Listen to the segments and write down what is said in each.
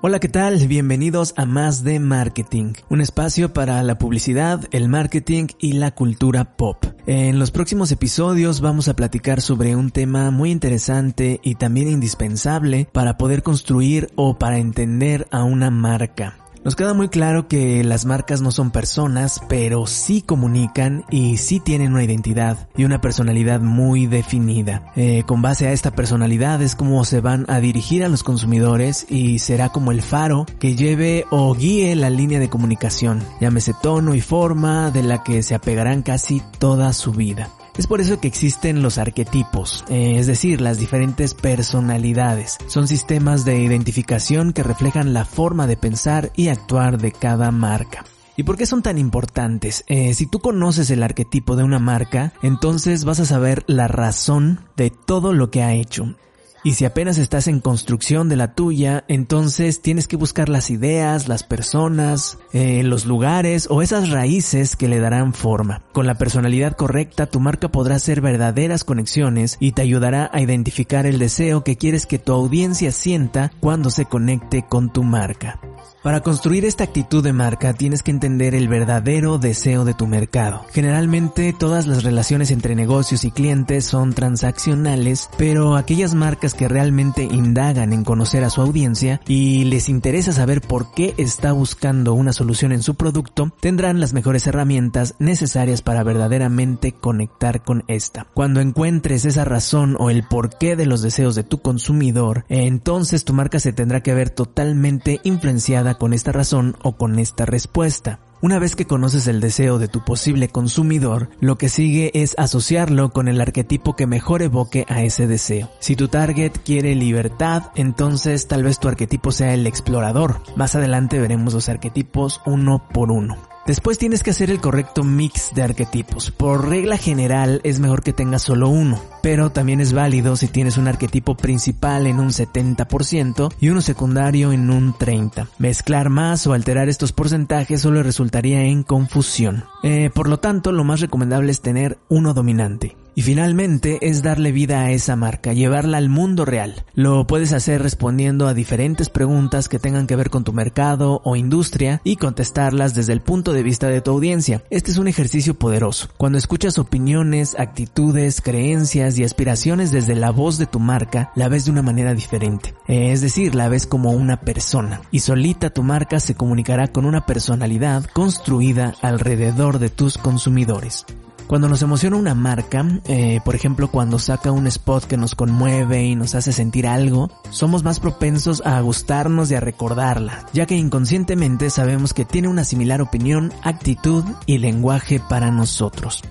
Hola, ¿qué tal? Bienvenidos a Más de Marketing, un espacio para la publicidad, el marketing y la cultura pop. En los próximos episodios vamos a platicar sobre un tema muy interesante y también indispensable para poder construir o para entender a una marca. Nos queda muy claro que las marcas no son personas, pero sí comunican y sí tienen una identidad y una personalidad muy definida. Eh, con base a esta personalidad es como se van a dirigir a los consumidores y será como el faro que lleve o guíe la línea de comunicación, llámese tono y forma de la que se apegarán casi toda su vida. Es por eso que existen los arquetipos, eh, es decir, las diferentes personalidades. Son sistemas de identificación que reflejan la forma de pensar y actuar de cada marca. ¿Y por qué son tan importantes? Eh, si tú conoces el arquetipo de una marca, entonces vas a saber la razón de todo lo que ha hecho. Y si apenas estás en construcción de la tuya, entonces tienes que buscar las ideas, las personas, eh, los lugares o esas raíces que le darán forma. Con la personalidad correcta, tu marca podrá hacer verdaderas conexiones y te ayudará a identificar el deseo que quieres que tu audiencia sienta cuando se conecte con tu marca. Para construir esta actitud de marca tienes que entender el verdadero deseo de tu mercado. Generalmente todas las relaciones entre negocios y clientes son transaccionales, pero aquellas marcas que realmente indagan en conocer a su audiencia y les interesa saber por qué está buscando una solución en su producto, tendrán las mejores herramientas necesarias para verdaderamente conectar con esta. Cuando encuentres esa razón o el porqué de los deseos de tu consumidor, entonces tu marca se tendrá que ver totalmente influenciada con esta razón o con esta respuesta. Una vez que conoces el deseo de tu posible consumidor, lo que sigue es asociarlo con el arquetipo que mejor evoque a ese deseo. Si tu target quiere libertad, entonces tal vez tu arquetipo sea el explorador. Más adelante veremos los arquetipos uno por uno. Después tienes que hacer el correcto mix de arquetipos. Por regla general es mejor que tengas solo uno, pero también es válido si tienes un arquetipo principal en un 70% y uno secundario en un 30%. Mezclar más o alterar estos porcentajes solo resultaría en confusión. Eh, por lo tanto, lo más recomendable es tener uno dominante. Y finalmente es darle vida a esa marca, llevarla al mundo real. Lo puedes hacer respondiendo a diferentes preguntas que tengan que ver con tu mercado o industria y contestarlas desde el punto de vista de tu audiencia. Este es un ejercicio poderoso. Cuando escuchas opiniones, actitudes, creencias y aspiraciones desde la voz de tu marca, la ves de una manera diferente. Es decir, la ves como una persona. Y solita tu marca se comunicará con una personalidad construida alrededor de tus consumidores. Cuando nos emociona una marca, eh, por ejemplo cuando saca un spot que nos conmueve y nos hace sentir algo, somos más propensos a gustarnos y a recordarla, ya que inconscientemente sabemos que tiene una similar opinión, actitud y lenguaje para nosotros.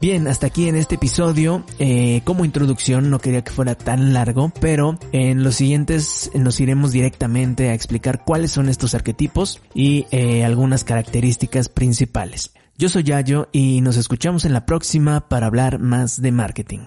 Bien, hasta aquí en este episodio. Eh, como introducción, no quería que fuera tan largo, pero en los siguientes nos iremos directamente a explicar cuáles son estos arquetipos y eh, algunas características principales. Yo soy Yayo y nos escuchamos en la próxima para hablar más de marketing.